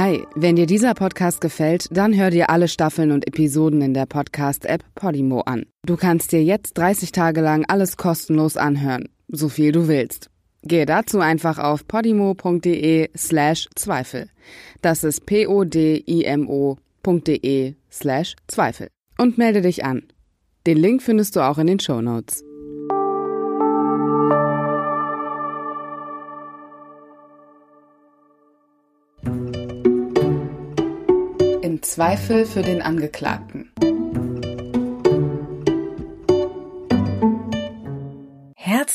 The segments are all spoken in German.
Hi, wenn dir dieser Podcast gefällt, dann hör dir alle Staffeln und Episoden in der Podcast-App Podimo an. Du kannst dir jetzt 30 Tage lang alles kostenlos anhören, so viel du willst. Gehe dazu einfach auf podimo.de slash Zweifel. Das ist p-o-d-i-m-o.de slash Zweifel. Und melde dich an. Den Link findest du auch in den Show Notes. Zweifel für den Angeklagten.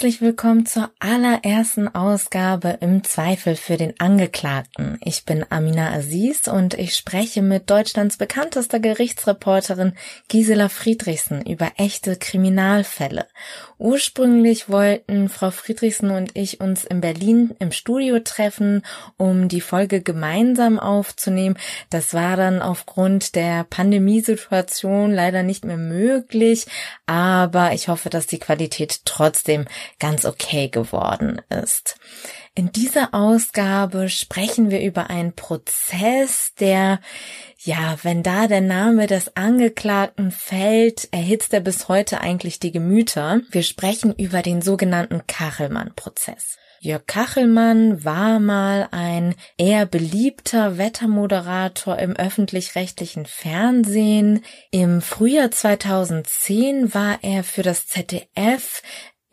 Herzlich willkommen zur allerersten Ausgabe im Zweifel für den Angeklagten. Ich bin Amina Aziz und ich spreche mit Deutschlands bekanntester Gerichtsreporterin Gisela Friedrichsen über echte Kriminalfälle. Ursprünglich wollten Frau Friedrichsen und ich uns in Berlin im Studio treffen, um die Folge gemeinsam aufzunehmen. Das war dann aufgrund der Pandemiesituation leider nicht mehr möglich, aber ich hoffe, dass die Qualität trotzdem ganz okay geworden ist. In dieser Ausgabe sprechen wir über einen Prozess, der, ja, wenn da der Name des Angeklagten fällt, erhitzt er bis heute eigentlich die Gemüter. Wir sprechen über den sogenannten Kachelmann-Prozess. Jörg Kachelmann war mal ein eher beliebter Wettermoderator im öffentlich-rechtlichen Fernsehen. Im Frühjahr 2010 war er für das ZDF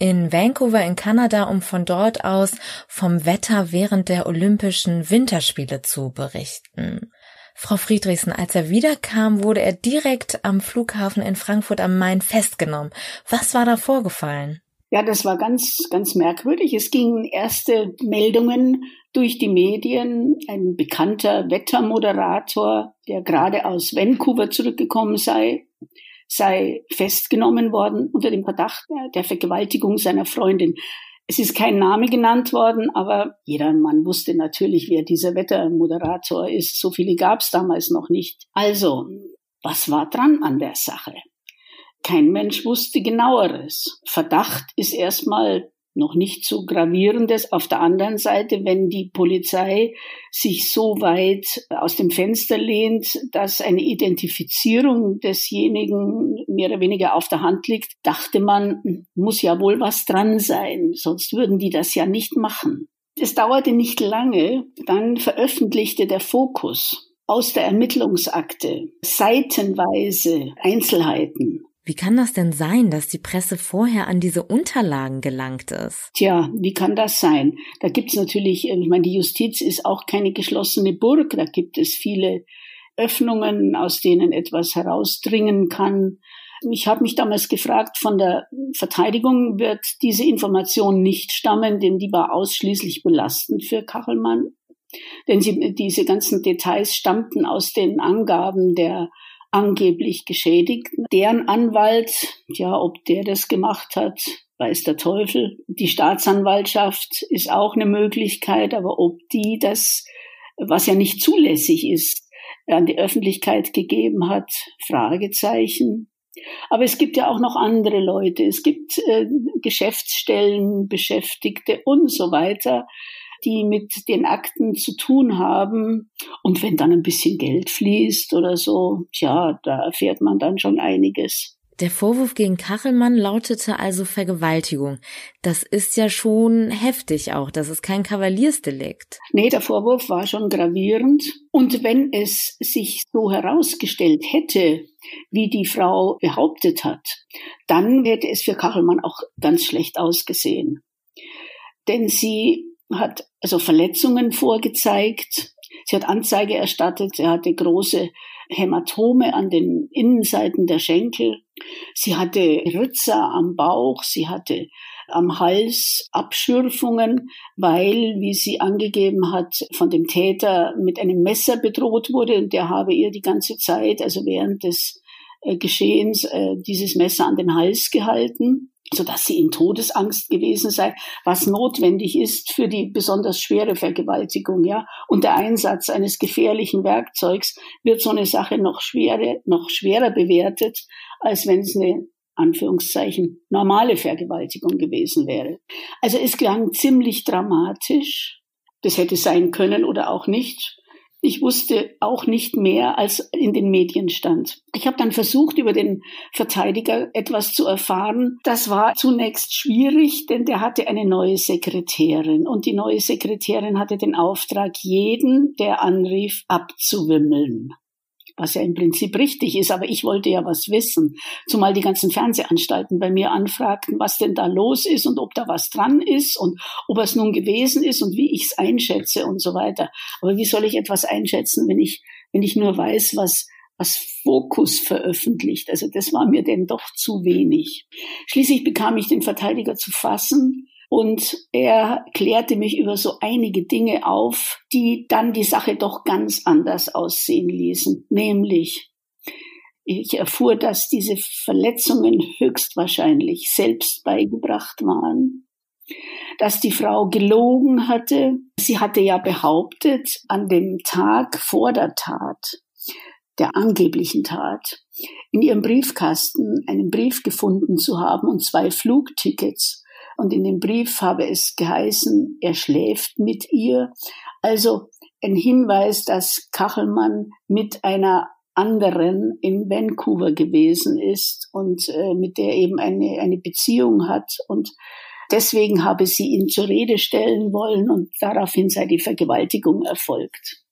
in Vancouver in Kanada, um von dort aus vom Wetter während der Olympischen Winterspiele zu berichten. Frau Friedrichsen, als er wiederkam, wurde er direkt am Flughafen in Frankfurt am Main festgenommen. Was war da vorgefallen? Ja, das war ganz, ganz merkwürdig. Es gingen erste Meldungen durch die Medien. Ein bekannter Wettermoderator, der gerade aus Vancouver zurückgekommen sei, sei festgenommen worden unter dem Verdacht der Vergewaltigung seiner Freundin. Es ist kein Name genannt worden, aber jeder Mann wusste natürlich, wer dieser Wettermoderator ist. So viele gab es damals noch nicht. Also, was war dran an der Sache? Kein Mensch wusste genaueres. Verdacht ist erstmal noch nicht so gravierendes. Auf der anderen Seite, wenn die Polizei sich so weit aus dem Fenster lehnt, dass eine Identifizierung desjenigen mehr oder weniger auf der Hand liegt, dachte man, muss ja wohl was dran sein, sonst würden die das ja nicht machen. Es dauerte nicht lange, dann veröffentlichte der Fokus aus der Ermittlungsakte seitenweise Einzelheiten wie kann das denn sein, dass die Presse vorher an diese Unterlagen gelangt ist? Tja, wie kann das sein? Da gibt es natürlich, ich meine, die Justiz ist auch keine geschlossene Burg, da gibt es viele Öffnungen, aus denen etwas herausdringen kann. Ich habe mich damals gefragt, von der Verteidigung wird diese Information nicht stammen, denn die war ausschließlich belastend für Kachelmann. Denn sie, diese ganzen Details stammten aus den Angaben der angeblich Geschädigten. Deren Anwalt, ja, ob der das gemacht hat, weiß der Teufel. Die Staatsanwaltschaft ist auch eine Möglichkeit, aber ob die das, was ja nicht zulässig ist, an die Öffentlichkeit gegeben hat, Fragezeichen. Aber es gibt ja auch noch andere Leute. Es gibt äh, Geschäftsstellen, Beschäftigte und so weiter, die mit den Akten zu tun haben. Und wenn dann ein bisschen Geld fließt oder so, ja, da erfährt man dann schon einiges. Der Vorwurf gegen Kachelmann lautete also Vergewaltigung. Das ist ja schon heftig auch. Das ist kein Kavaliersdelikt. Nee, der Vorwurf war schon gravierend. Und wenn es sich so herausgestellt hätte, wie die Frau behauptet hat, dann hätte es für Kachelmann auch ganz schlecht ausgesehen. Denn sie hat also Verletzungen vorgezeigt. Sie hat Anzeige erstattet. Sie hatte große Hämatome an den Innenseiten der Schenkel. Sie hatte Ritzer am Bauch. Sie hatte am Hals Abschürfungen, weil, wie sie angegeben hat, von dem Täter mit einem Messer bedroht wurde und der habe ihr die ganze Zeit, also während des äh, Geschehens, äh, dieses Messer an den Hals gehalten so dass sie in Todesangst gewesen sei, was notwendig ist für die besonders schwere Vergewaltigung, ja. Und der Einsatz eines gefährlichen Werkzeugs wird so eine Sache noch schwerer, noch schwerer bewertet, als wenn es eine Anführungszeichen normale Vergewaltigung gewesen wäre. Also es klang ziemlich dramatisch. Das hätte sein können oder auch nicht. Ich wusste auch nicht mehr, als in den Medien stand. Ich habe dann versucht, über den Verteidiger etwas zu erfahren. Das war zunächst schwierig, denn der hatte eine neue Sekretärin und die neue Sekretärin hatte den Auftrag, jeden, der anrief, abzuwimmeln was ja im Prinzip richtig ist, aber ich wollte ja was wissen, zumal die ganzen Fernsehanstalten bei mir anfragten, was denn da los ist und ob da was dran ist und ob es nun gewesen ist und wie ich es einschätze und so weiter. Aber wie soll ich etwas einschätzen, wenn ich, wenn ich nur weiß, was, was Fokus veröffentlicht. Also das war mir denn doch zu wenig. Schließlich bekam ich den Verteidiger zu fassen und er klärte mich über so einige Dinge auf, die dann die Sache doch ganz anders aussehen ließen. Nämlich, ich erfuhr, dass diese Verletzungen höchstwahrscheinlich selbst beigebracht waren, dass die Frau gelogen hatte. Sie hatte ja behauptet, an dem Tag vor der Tat, der angeblichen Tat, in ihrem Briefkasten einen Brief gefunden zu haben und zwei Flugtickets und in dem Brief habe es geheißen, er schläft mit ihr. Also ein Hinweis, dass Kachelmann mit einer anderen in Vancouver gewesen ist und äh, mit der eben eine, eine Beziehung hat und deswegen habe sie ihn zur Rede stellen wollen und daraufhin sei die Vergewaltigung erfolgt.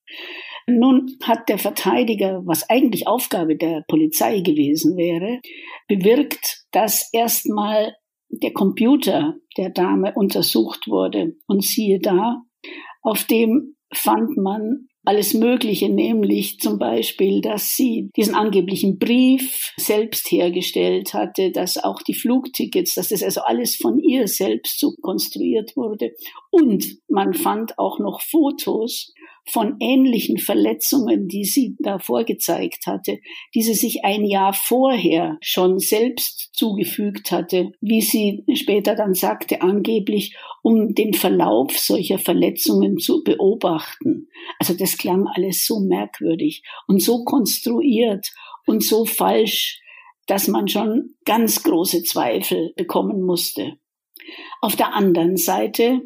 Nun hat der Verteidiger, was eigentlich Aufgabe der Polizei gewesen wäre, bewirkt, dass erstmal der Computer der Dame untersucht wurde. Und siehe da, auf dem fand man alles Mögliche, nämlich zum Beispiel, dass sie diesen angeblichen Brief selbst hergestellt hatte, dass auch die Flugtickets, dass das also alles von ihr selbst so konstruiert wurde. Und man fand auch noch Fotos von ähnlichen Verletzungen, die sie da vorgezeigt hatte, die sie sich ein Jahr vorher schon selbst zugefügt hatte, wie sie später dann sagte, angeblich, um den Verlauf solcher Verletzungen zu beobachten. Also das klang alles so merkwürdig und so konstruiert und so falsch, dass man schon ganz große Zweifel bekommen musste. Auf der anderen Seite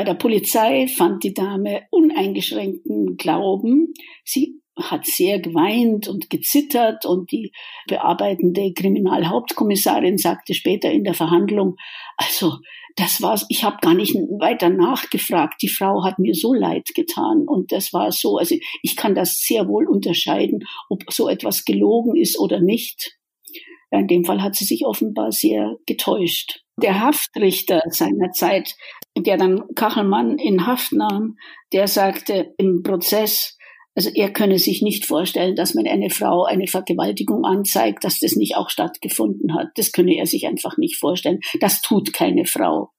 bei der Polizei fand die Dame uneingeschränkten Glauben. Sie hat sehr geweint und gezittert und die bearbeitende Kriminalhauptkommissarin sagte später in der Verhandlung, also das war's, ich habe gar nicht weiter nachgefragt. Die Frau hat mir so leid getan und das war so, also ich kann das sehr wohl unterscheiden, ob so etwas gelogen ist oder nicht. In dem Fall hat sie sich offenbar sehr getäuscht. Der Haftrichter seiner Zeit der dann Kachelmann in Haft nahm, der sagte im Prozess, also er könne sich nicht vorstellen, dass man eine Frau eine Vergewaltigung anzeigt, dass das nicht auch stattgefunden hat. Das könne er sich einfach nicht vorstellen. Das tut keine Frau.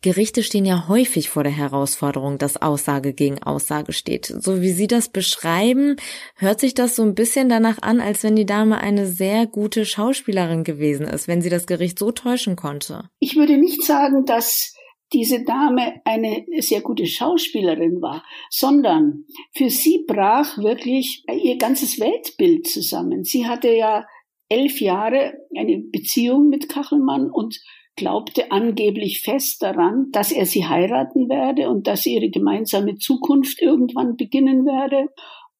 Gerichte stehen ja häufig vor der Herausforderung, dass Aussage gegen Aussage steht. So wie Sie das beschreiben, hört sich das so ein bisschen danach an, als wenn die Dame eine sehr gute Schauspielerin gewesen ist, wenn sie das Gericht so täuschen konnte. Ich würde nicht sagen, dass diese Dame eine sehr gute Schauspielerin war, sondern für sie brach wirklich ihr ganzes Weltbild zusammen. Sie hatte ja elf Jahre eine Beziehung mit Kachelmann und glaubte angeblich fest daran, dass er sie heiraten werde und dass ihre gemeinsame Zukunft irgendwann beginnen werde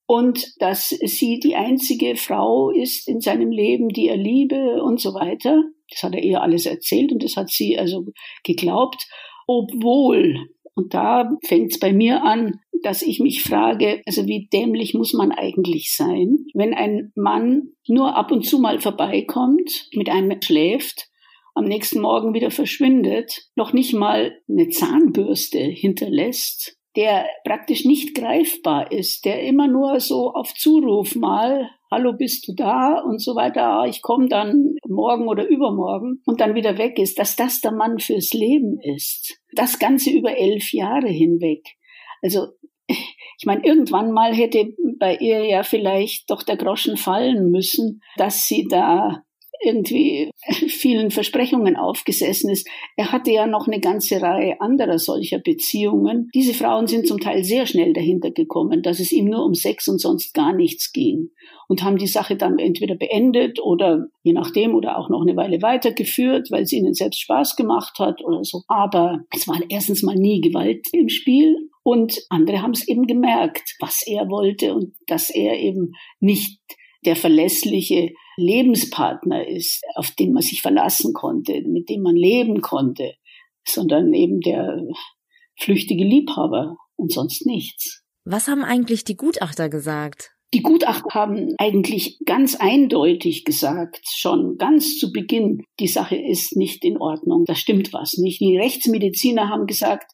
und dass sie die einzige Frau ist in seinem Leben, die er liebe und so weiter. Das hat er ihr alles erzählt und das hat sie also geglaubt obwohl, und da fängt es bei mir an, dass ich mich frage, also wie dämlich muss man eigentlich sein, wenn ein Mann nur ab und zu mal vorbeikommt, mit einem schläft, am nächsten Morgen wieder verschwindet, noch nicht mal eine Zahnbürste hinterlässt, der praktisch nicht greifbar ist, der immer nur so auf Zuruf mal hallo, bist du da und so weiter, ah, ich komme dann morgen oder übermorgen und dann wieder weg ist, dass das der Mann fürs Leben ist. Das Ganze über elf Jahre hinweg. Also ich meine, irgendwann mal hätte bei ihr ja vielleicht doch der Groschen fallen müssen, dass sie da irgendwie vielen Versprechungen aufgesessen ist. Er hatte ja noch eine ganze Reihe anderer solcher Beziehungen. Diese Frauen sind zum Teil sehr schnell dahinter gekommen, dass es ihm nur um Sex und sonst gar nichts ging und haben die Sache dann entweder beendet oder je nachdem oder auch noch eine Weile weitergeführt, weil es ihnen selbst Spaß gemacht hat oder so. Aber es war erstens mal nie Gewalt im Spiel Und andere haben es eben gemerkt, was er wollte und dass er eben nicht der verlässliche Lebenspartner ist, auf den man sich verlassen konnte, mit dem man leben konnte, sondern eben der flüchtige Liebhaber und sonst nichts. Was haben eigentlich die Gutachter gesagt? Die Gutachter haben eigentlich ganz eindeutig gesagt, schon ganz zu Beginn, die Sache ist nicht in Ordnung, da stimmt was nicht. Die Rechtsmediziner haben gesagt,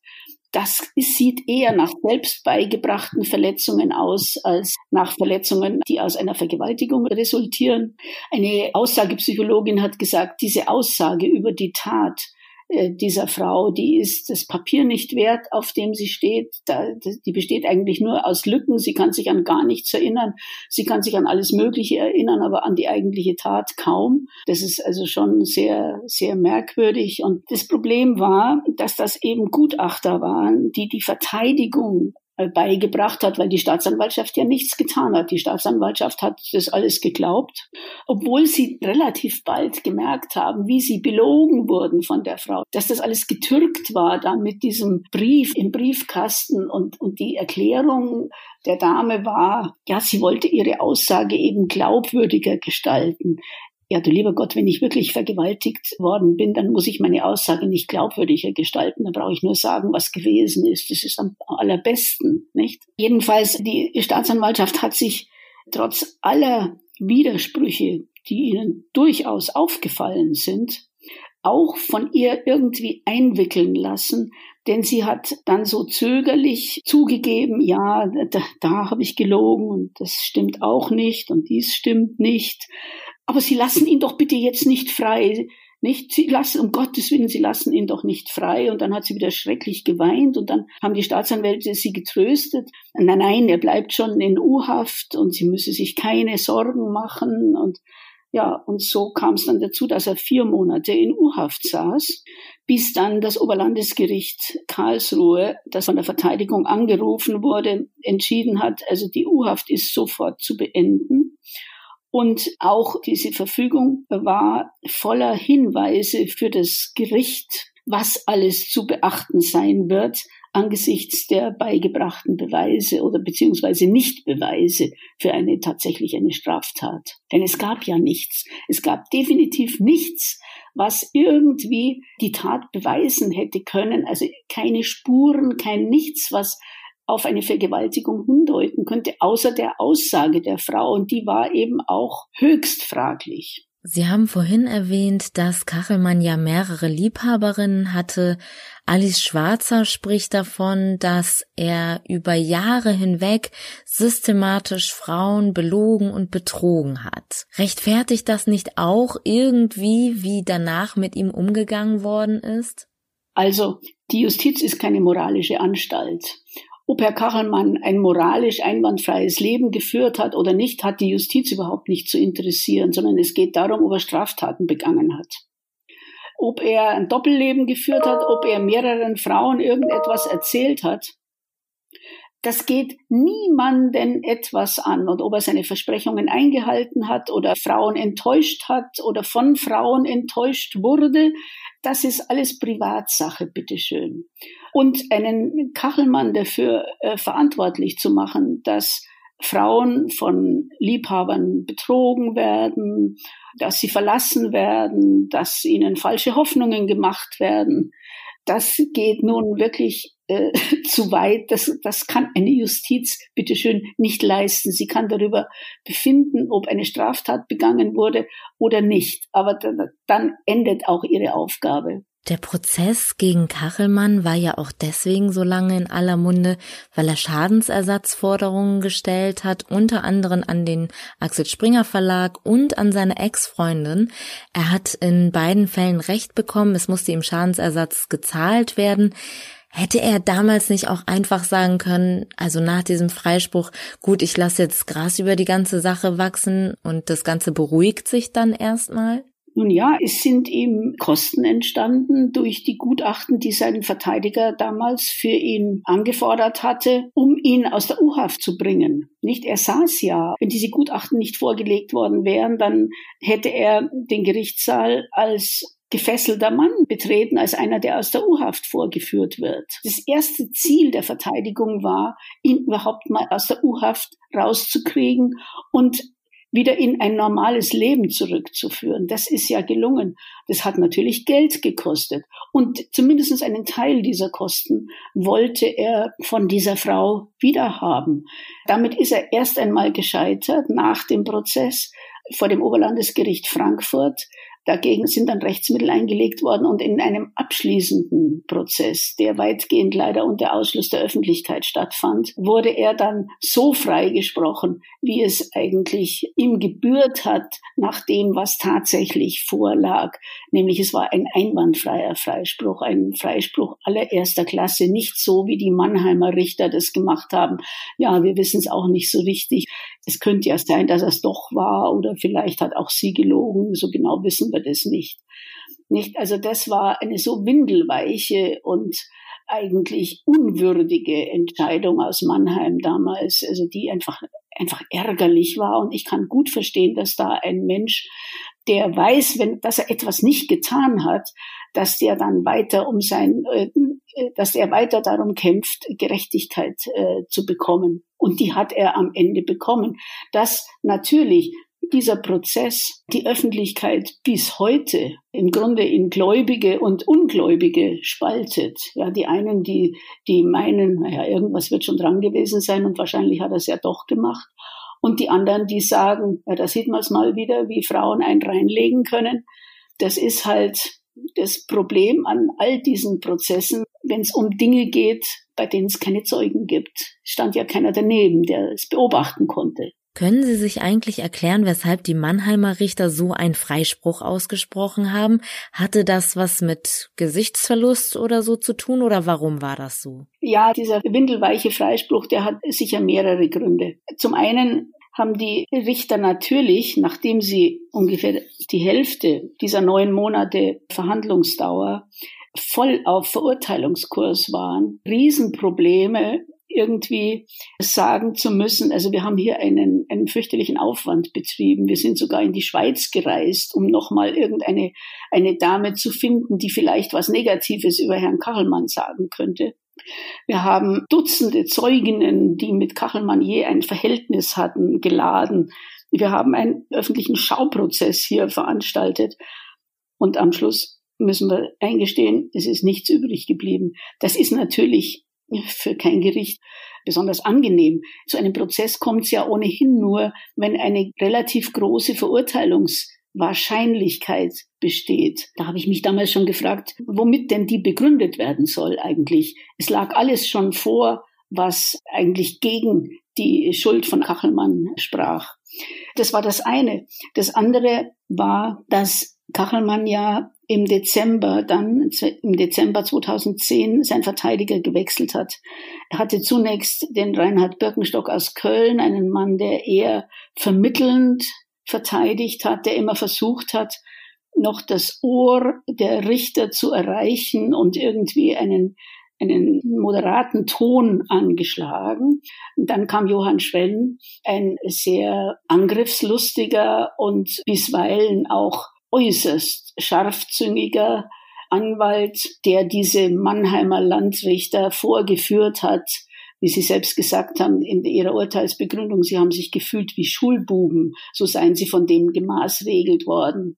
das sieht eher nach selbst beigebrachten Verletzungen aus als nach Verletzungen, die aus einer Vergewaltigung resultieren. Eine Aussagepsychologin hat gesagt, diese Aussage über die Tat dieser Frau, die ist das Papier nicht wert, auf dem sie steht. Da, die besteht eigentlich nur aus Lücken. Sie kann sich an gar nichts erinnern. Sie kann sich an alles Mögliche erinnern, aber an die eigentliche Tat kaum. Das ist also schon sehr, sehr merkwürdig. Und das Problem war, dass das eben Gutachter waren, die die Verteidigung äh, beigebracht hat, weil die Staatsanwaltschaft ja nichts getan hat. Die Staatsanwaltschaft hat das alles geglaubt, obwohl sie relativ bald gemerkt haben, wie sie belogen wurden von der Frau, dass das alles getürkt war dann mit diesem Brief im Briefkasten und, und die Erklärung der Dame war, ja, sie wollte ihre Aussage eben glaubwürdiger gestalten ja, du lieber Gott, wenn ich wirklich vergewaltigt worden bin, dann muss ich meine Aussage nicht glaubwürdiger gestalten. Dann brauche ich nur sagen, was gewesen ist. Das ist am allerbesten, nicht? Jedenfalls, die Staatsanwaltschaft hat sich trotz aller Widersprüche, die ihnen durchaus aufgefallen sind, auch von ihr irgendwie einwickeln lassen, denn sie hat dann so zögerlich zugegeben, ja, da, da habe ich gelogen und das stimmt auch nicht und dies stimmt nicht aber Sie lassen ihn doch bitte jetzt nicht frei. Nicht, sie lassen, um Gottes Willen, sie lassen ihn doch nicht frei. Und dann hat sie wieder schrecklich geweint und dann haben die Staatsanwälte sie getröstet. Nein, nein, er bleibt schon in U-Haft und sie müsse sich keine Sorgen machen. Und ja, und so kam es dann dazu, dass er vier Monate in U-Haft saß, bis dann das Oberlandesgericht Karlsruhe, das von der Verteidigung angerufen wurde, entschieden hat, also die U-Haft ist sofort zu beenden. Und auch diese Verfügung war voller Hinweise für das Gericht, was alles zu beachten sein wird angesichts der beigebrachten Beweise oder beziehungsweise Nichtbeweise für eine tatsächlich eine Straftat. Denn es gab ja nichts. Es gab definitiv nichts, was irgendwie die Tat beweisen hätte können. Also keine Spuren, kein nichts, was auf eine Vergewaltigung hindeuten könnte, außer der Aussage der Frau. Und die war eben auch höchst fraglich. Sie haben vorhin erwähnt, dass Kachelmann ja mehrere Liebhaberinnen hatte. Alice Schwarzer spricht davon, dass er über Jahre hinweg systematisch Frauen belogen und betrogen hat. Rechtfertigt das nicht auch irgendwie, wie danach mit ihm umgegangen worden ist? Also, die Justiz ist keine moralische Anstalt. Ob Herr Kachelmann ein moralisch einwandfreies Leben geführt hat oder nicht, hat die Justiz überhaupt nicht zu interessieren, sondern es geht darum, ob er Straftaten begangen hat. Ob er ein Doppelleben geführt hat, ob er mehreren Frauen irgendetwas erzählt hat, das geht niemanden etwas an. Und ob er seine Versprechungen eingehalten hat oder Frauen enttäuscht hat oder von Frauen enttäuscht wurde, das ist alles Privatsache, bitteschön. Und einen Kachelmann dafür äh, verantwortlich zu machen, dass Frauen von Liebhabern betrogen werden, dass sie verlassen werden, dass ihnen falsche Hoffnungen gemacht werden, das geht nun wirklich äh, zu weit. Das, das kann eine Justiz bitteschön nicht leisten. Sie kann darüber befinden, ob eine Straftat begangen wurde oder nicht. Aber dann endet auch ihre Aufgabe. Der Prozess gegen Kachelmann war ja auch deswegen so lange in aller Munde, weil er Schadensersatzforderungen gestellt hat, unter anderem an den Axel Springer Verlag und an seine Ex-Freundin. Er hat in beiden Fällen Recht bekommen, es musste ihm Schadensersatz gezahlt werden. Hätte er damals nicht auch einfach sagen können, also nach diesem Freispruch, gut, ich lasse jetzt Gras über die ganze Sache wachsen und das Ganze beruhigt sich dann erstmal? Nun ja, es sind ihm Kosten entstanden durch die Gutachten, die sein Verteidiger damals für ihn angefordert hatte, um ihn aus der U-Haft zu bringen. Nicht, er saß ja. Wenn diese Gutachten nicht vorgelegt worden wären, dann hätte er den Gerichtssaal als gefesselter Mann betreten, als einer, der aus der U-Haft vorgeführt wird. Das erste Ziel der Verteidigung war, ihn überhaupt mal aus der U-Haft rauszukriegen und wieder in ein normales Leben zurückzuführen. Das ist ja gelungen. Das hat natürlich Geld gekostet. Und zumindest einen Teil dieser Kosten wollte er von dieser Frau wiederhaben. Damit ist er erst einmal gescheitert nach dem Prozess vor dem Oberlandesgericht Frankfurt. Dagegen sind dann Rechtsmittel eingelegt worden und in einem abschließenden Prozess, der weitgehend leider unter Ausschluss der Öffentlichkeit stattfand, wurde er dann so freigesprochen, wie es eigentlich ihm gebührt hat, nach dem, was tatsächlich vorlag. Nämlich es war ein einwandfreier Freispruch, ein Freispruch allererster Klasse, nicht so, wie die Mannheimer Richter das gemacht haben. Ja, wir wissen es auch nicht so richtig. Es könnte ja sein, dass es doch war oder vielleicht hat auch sie gelogen. So genau wissen wir das nicht. Nicht, also das war eine so windelweiche und eigentlich unwürdige Entscheidung aus Mannheim damals, also die einfach, einfach ärgerlich war. Und ich kann gut verstehen, dass da ein Mensch, der weiß, wenn, dass er etwas nicht getan hat, dass der dann weiter um sein, äh, dass er weiter darum kämpft, Gerechtigkeit äh, zu bekommen. Und die hat er am Ende bekommen. Dass natürlich dieser Prozess die Öffentlichkeit bis heute im Grunde in Gläubige und Ungläubige spaltet. Ja, die einen, die, die meinen, naja, irgendwas wird schon dran gewesen sein und wahrscheinlich hat er es ja doch gemacht. Und die anderen, die sagen, ja, da sieht man es mal wieder, wie Frauen einen reinlegen können. Das ist halt das Problem an all diesen Prozessen, wenn es um Dinge geht, bei denen es keine Zeugen gibt. Stand ja keiner daneben, der es beobachten konnte. Können Sie sich eigentlich erklären, weshalb die Mannheimer Richter so einen Freispruch ausgesprochen haben? Hatte das was mit Gesichtsverlust oder so zu tun oder warum war das so? Ja, dieser windelweiche Freispruch, der hat sicher mehrere Gründe. Zum einen haben die Richter natürlich, nachdem sie ungefähr die Hälfte dieser neun Monate Verhandlungsdauer voll auf Verurteilungskurs waren, Riesenprobleme irgendwie sagen zu müssen, also wir haben hier einen, einen fürchterlichen Aufwand betrieben. Wir sind sogar in die Schweiz gereist, um nochmal irgendeine eine Dame zu finden, die vielleicht was Negatives über Herrn Kachelmann sagen könnte. Wir haben Dutzende Zeuginnen, die mit Kachelmann je ein Verhältnis hatten, geladen. Wir haben einen öffentlichen Schauprozess hier veranstaltet. Und am Schluss müssen wir eingestehen, es ist nichts übrig geblieben. Das ist natürlich für kein Gericht besonders angenehm. Zu einem Prozess kommt es ja ohnehin nur, wenn eine relativ große Verurteilungswahrscheinlichkeit besteht. Da habe ich mich damals schon gefragt, womit denn die begründet werden soll eigentlich. Es lag alles schon vor, was eigentlich gegen die Schuld von Kachelmann sprach. Das war das eine. Das andere war, dass Kachelmann ja im Dezember dann, im Dezember 2010, sein Verteidiger gewechselt hat. Er hatte zunächst den Reinhard Birkenstock aus Köln, einen Mann, der eher vermittelnd verteidigt hat, der immer versucht hat, noch das Ohr der Richter zu erreichen und irgendwie einen, einen moderaten Ton angeschlagen. Dann kam Johann Schwellen, ein sehr angriffslustiger und bisweilen auch äußerst scharfzüngiger Anwalt, der diese Mannheimer Landrichter vorgeführt hat, wie Sie selbst gesagt haben in Ihrer Urteilsbegründung, Sie haben sich gefühlt wie Schulbuben, so seien Sie von dem gemaßregelt worden.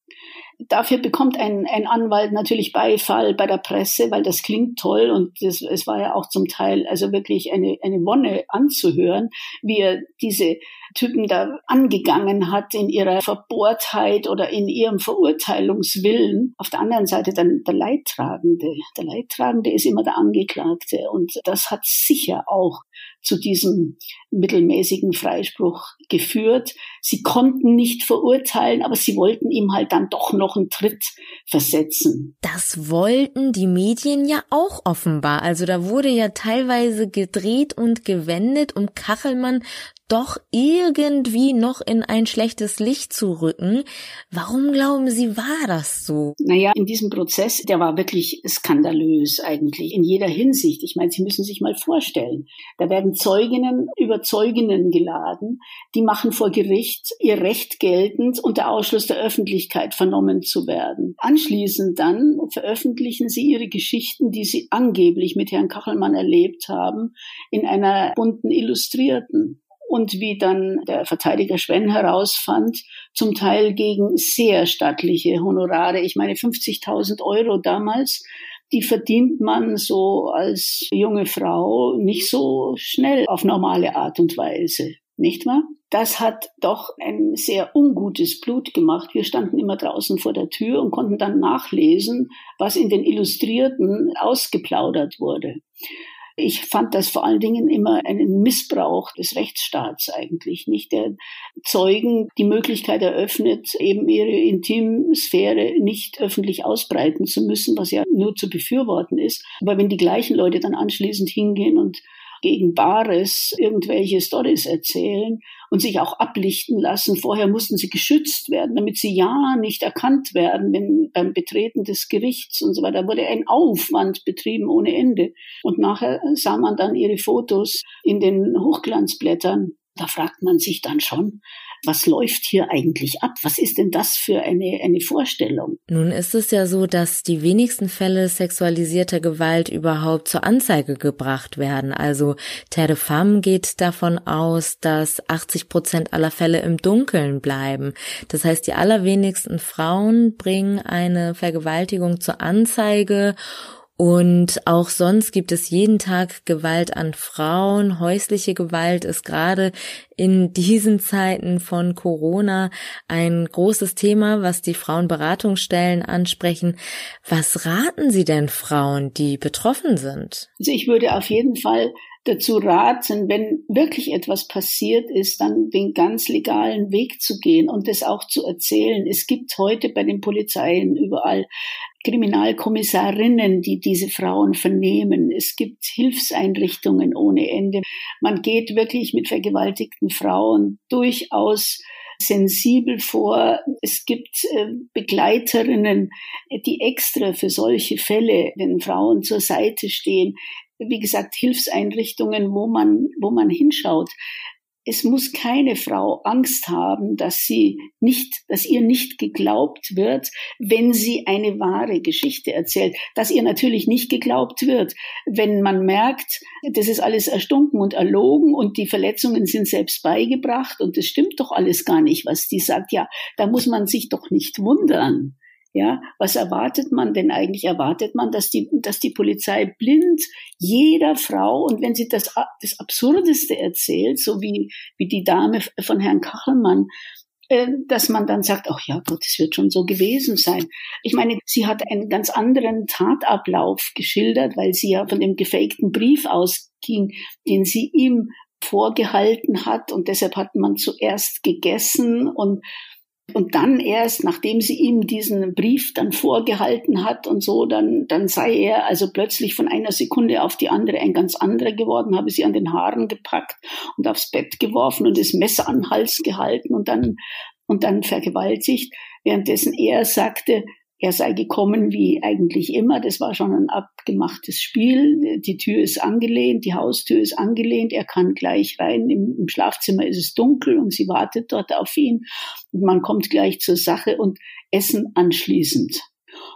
Dafür bekommt ein, ein Anwalt natürlich Beifall bei der Presse, weil das klingt toll und das, es war ja auch zum Teil also wirklich eine, eine Wonne anzuhören, wie er diese Typen da angegangen hat in ihrer Verbohrtheit oder in ihrem Verurteilungswillen. Auf der anderen Seite dann der Leidtragende. Der Leidtragende ist immer der Angeklagte und das hat sicher auch zu diesem mittelmäßigen Freispruch geführt. Sie konnten nicht verurteilen, aber sie wollten ihm halt dann doch noch einen Tritt versetzen. Das wollten die Medien ja auch offenbar. Also da wurde ja teilweise gedreht und gewendet, um Kachelmann doch irgendwie noch in ein schlechtes Licht zu rücken. Warum glauben Sie, war das so? Naja, in diesem Prozess, der war wirklich skandalös eigentlich, in jeder Hinsicht. Ich meine, Sie müssen sich mal vorstellen, da werden Zeuginnen über Zeuginnen geladen, die machen vor Gericht ihr Recht geltend, unter Ausschluss der Öffentlichkeit vernommen zu werden. Anschließend dann veröffentlichen sie ihre Geschichten, die sie angeblich mit Herrn Kachelmann erlebt haben, in einer bunten Illustrierten und wie dann der Verteidiger Schwenn herausfand, zum Teil gegen sehr stattliche Honorare. Ich meine 50.000 Euro damals, die verdient man so als junge Frau nicht so schnell auf normale Art und Weise, nicht wahr? Das hat doch ein sehr ungutes Blut gemacht. Wir standen immer draußen vor der Tür und konnten dann nachlesen, was in den Illustrierten ausgeplaudert wurde. Ich fand das vor allen Dingen immer einen Missbrauch des Rechtsstaats eigentlich, nicht der Zeugen die Möglichkeit eröffnet, eben ihre Intimsphäre nicht öffentlich ausbreiten zu müssen, was ja nur zu befürworten ist. Aber wenn die gleichen Leute dann anschließend hingehen und gegen Bares irgendwelche Stories erzählen und sich auch ablichten lassen. Vorher mussten sie geschützt werden, damit sie ja nicht erkannt werden, wenn beim Betreten des Gerichts und so weiter Da wurde ein Aufwand betrieben ohne Ende. Und nachher sah man dann ihre Fotos in den Hochglanzblättern. Da fragt man sich dann schon, was läuft hier eigentlich ab? Was ist denn das für eine, eine Vorstellung? Nun ist es ja so, dass die wenigsten Fälle sexualisierter Gewalt überhaupt zur Anzeige gebracht werden. Also Terre Femme geht davon aus, dass 80 Prozent aller Fälle im Dunkeln bleiben. Das heißt, die allerwenigsten Frauen bringen eine Vergewaltigung zur Anzeige und auch sonst gibt es jeden Tag Gewalt an Frauen. Häusliche Gewalt ist gerade in diesen Zeiten von Corona ein großes Thema, was die Frauenberatungsstellen ansprechen. Was raten Sie denn Frauen, die betroffen sind? Also ich würde auf jeden Fall dazu raten, wenn wirklich etwas passiert ist, dann den ganz legalen Weg zu gehen und das auch zu erzählen. Es gibt heute bei den Polizeien überall Kriminalkommissarinnen, die diese Frauen vernehmen. Es gibt Hilfseinrichtungen ohne Ende. Man geht wirklich mit vergewaltigten Frauen durchaus sensibel vor. Es gibt äh, Begleiterinnen, die extra für solche Fälle den Frauen zur Seite stehen wie gesagt, Hilfseinrichtungen, wo man, wo man hinschaut. Es muss keine Frau Angst haben, dass sie nicht, dass ihr nicht geglaubt wird, wenn sie eine wahre Geschichte erzählt. Dass ihr natürlich nicht geglaubt wird, wenn man merkt, das ist alles erstunken und erlogen und die Verletzungen sind selbst beigebracht und es stimmt doch alles gar nicht, was die sagt. Ja, da muss man sich doch nicht wundern. Ja, was erwartet man denn eigentlich? Erwartet man, dass die, dass die Polizei blind jeder Frau und wenn sie das, das Absurdeste erzählt, so wie, wie die Dame von Herrn Kachelmann, äh, dass man dann sagt, ach ja Gott, es wird schon so gewesen sein. Ich meine, sie hat einen ganz anderen Tatablauf geschildert, weil sie ja von dem gefakten Brief ausging, den sie ihm vorgehalten hat und deshalb hat man zuerst gegessen und und dann erst, nachdem sie ihm diesen Brief dann vorgehalten hat und so, dann, dann sei er also plötzlich von einer Sekunde auf die andere ein ganz anderer geworden, habe sie an den Haaren gepackt und aufs Bett geworfen und das Messer an den Hals gehalten und dann, und dann vergewaltigt, währenddessen er sagte, er sei gekommen wie eigentlich immer. Das war schon ein abgemachtes Spiel. Die Tür ist angelehnt, die Haustür ist angelehnt. Er kann gleich rein. Im, Im, Schlafzimmer ist es dunkel und sie wartet dort auf ihn. Und man kommt gleich zur Sache und essen anschließend.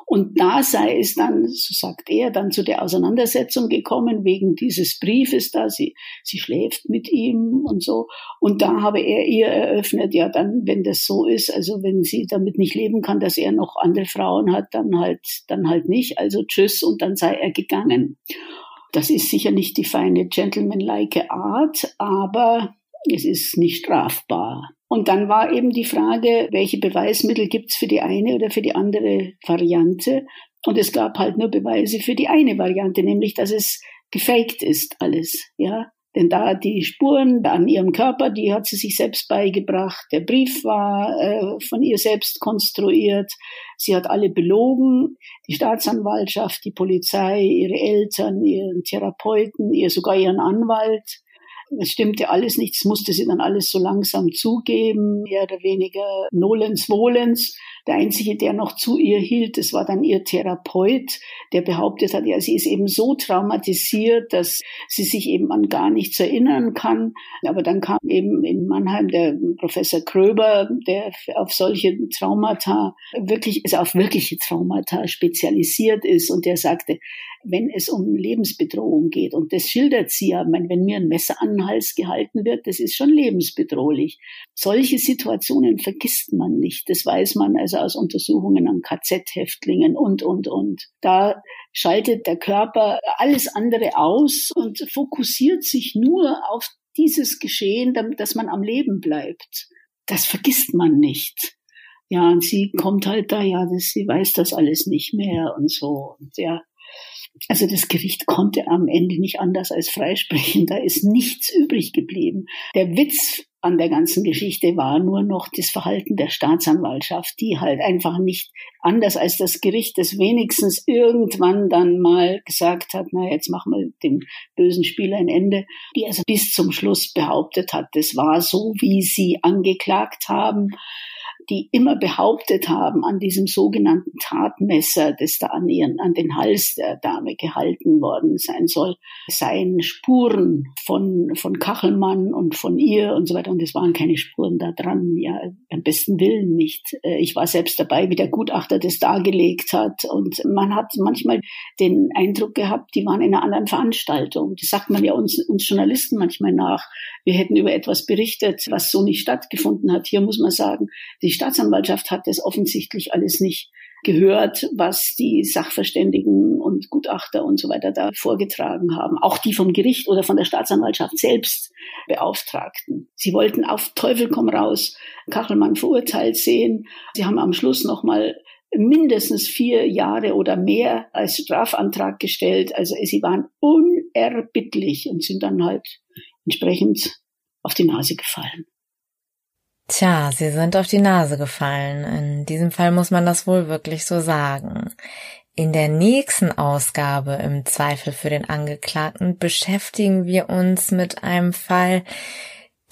Und da sei es dann, so sagt er, dann zu der Auseinandersetzung gekommen wegen dieses Briefes da. Sie, sie schläft mit ihm und so. Und da habe er ihr eröffnet, ja, dann, wenn das so ist, also wenn sie damit nicht leben kann, dass er noch andere Frauen hat, dann halt, dann halt nicht. Also tschüss und dann sei er gegangen. Das ist sicher nicht die feine gentlemanlike Art, aber es ist nicht strafbar. Und dann war eben die Frage, welche Beweismittel gibt's für die eine oder für die andere Variante? Und es gab halt nur Beweise für die eine Variante, nämlich dass es gefaked ist alles, ja. Denn da die Spuren an ihrem Körper, die hat sie sich selbst beigebracht. Der Brief war äh, von ihr selbst konstruiert. Sie hat alle belogen. Die Staatsanwaltschaft, die Polizei, ihre Eltern, ihren Therapeuten, ihr sogar ihren Anwalt es stimmte alles nicht, es musste sie dann alles so langsam zugeben, mehr oder weniger nolens volens. Der einzige, der noch zu ihr hielt, das war dann ihr Therapeut, der behauptet hat, ja, sie ist eben so traumatisiert, dass sie sich eben an gar nichts erinnern kann. Aber dann kam eben in Mannheim der Professor Kröber, der auf solche Traumata wirklich, also auf wirkliche Traumata spezialisiert ist und der sagte, wenn es um Lebensbedrohung geht. Und das schildert sie ja. Meine, wenn mir ein Messer an den Hals gehalten wird, das ist schon lebensbedrohlich. Solche Situationen vergisst man nicht. Das weiß man also aus Untersuchungen an KZ-Häftlingen und, und, und. Da schaltet der Körper alles andere aus und fokussiert sich nur auf dieses Geschehen, dass man am Leben bleibt. Das vergisst man nicht. Ja, und sie kommt halt da, ja, das, sie weiß das alles nicht mehr und so. Und ja, also das Gericht konnte am Ende nicht anders als freisprechen. Da ist nichts übrig geblieben. Der Witz an der ganzen Geschichte war nur noch das Verhalten der Staatsanwaltschaft, die halt einfach nicht anders als das Gericht das wenigstens irgendwann dann mal gesagt hat, na jetzt machen wir dem bösen Spieler ein Ende, die also bis zum Schluss behauptet hat, das war so, wie sie angeklagt haben die immer behauptet haben, an diesem sogenannten Tatmesser, das da an, ihren, an den Hals der Dame gehalten worden sein soll, seien Spuren von, von Kachelmann und von ihr und so weiter. Und es waren keine Spuren da dran, ja, am besten Willen nicht. Äh, ich war selbst dabei, wie der Gutachter das dargelegt hat. Und man hat manchmal den Eindruck gehabt, die waren in einer anderen Veranstaltung. Das sagt man ja uns, uns Journalisten manchmal nach. Wir hätten über etwas berichtet, was so nicht stattgefunden hat. Hier muss man sagen, die Staatsanwaltschaft hat das offensichtlich alles nicht gehört, was die Sachverständigen und Gutachter und so weiter da vorgetragen haben. Auch die vom Gericht oder von der Staatsanwaltschaft selbst Beauftragten. Sie wollten auf Teufel komm raus Kachelmann verurteilt sehen. Sie haben am Schluss nochmal mindestens vier Jahre oder mehr als Strafantrag gestellt. Also sie waren unerbittlich und sind dann halt entsprechend auf die Nase gefallen. Tja, sie sind auf die Nase gefallen. In diesem Fall muss man das wohl wirklich so sagen. In der nächsten Ausgabe im Zweifel für den Angeklagten beschäftigen wir uns mit einem Fall,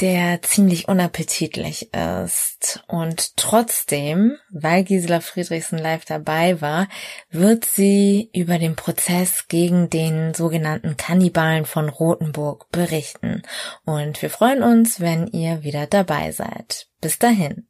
der ziemlich unappetitlich ist. Und trotzdem, weil Gisela Friedrichsen live dabei war, wird sie über den Prozess gegen den sogenannten Kannibalen von Rothenburg berichten. Und wir freuen uns, wenn ihr wieder dabei seid. Bis dahin.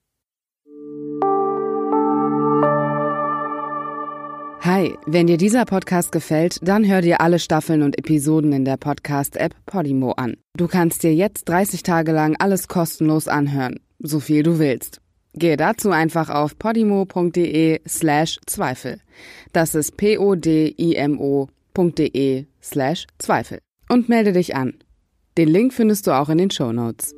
Hi, wenn dir dieser Podcast gefällt, dann hör dir alle Staffeln und Episoden in der Podcast-App Podimo an. Du kannst dir jetzt 30 Tage lang alles kostenlos anhören, so viel du willst. Gehe dazu einfach auf podimo.de slash Zweifel. Das ist p-o-d-i-m-o.de slash Zweifel. Und melde dich an. Den Link findest du auch in den Show Notes.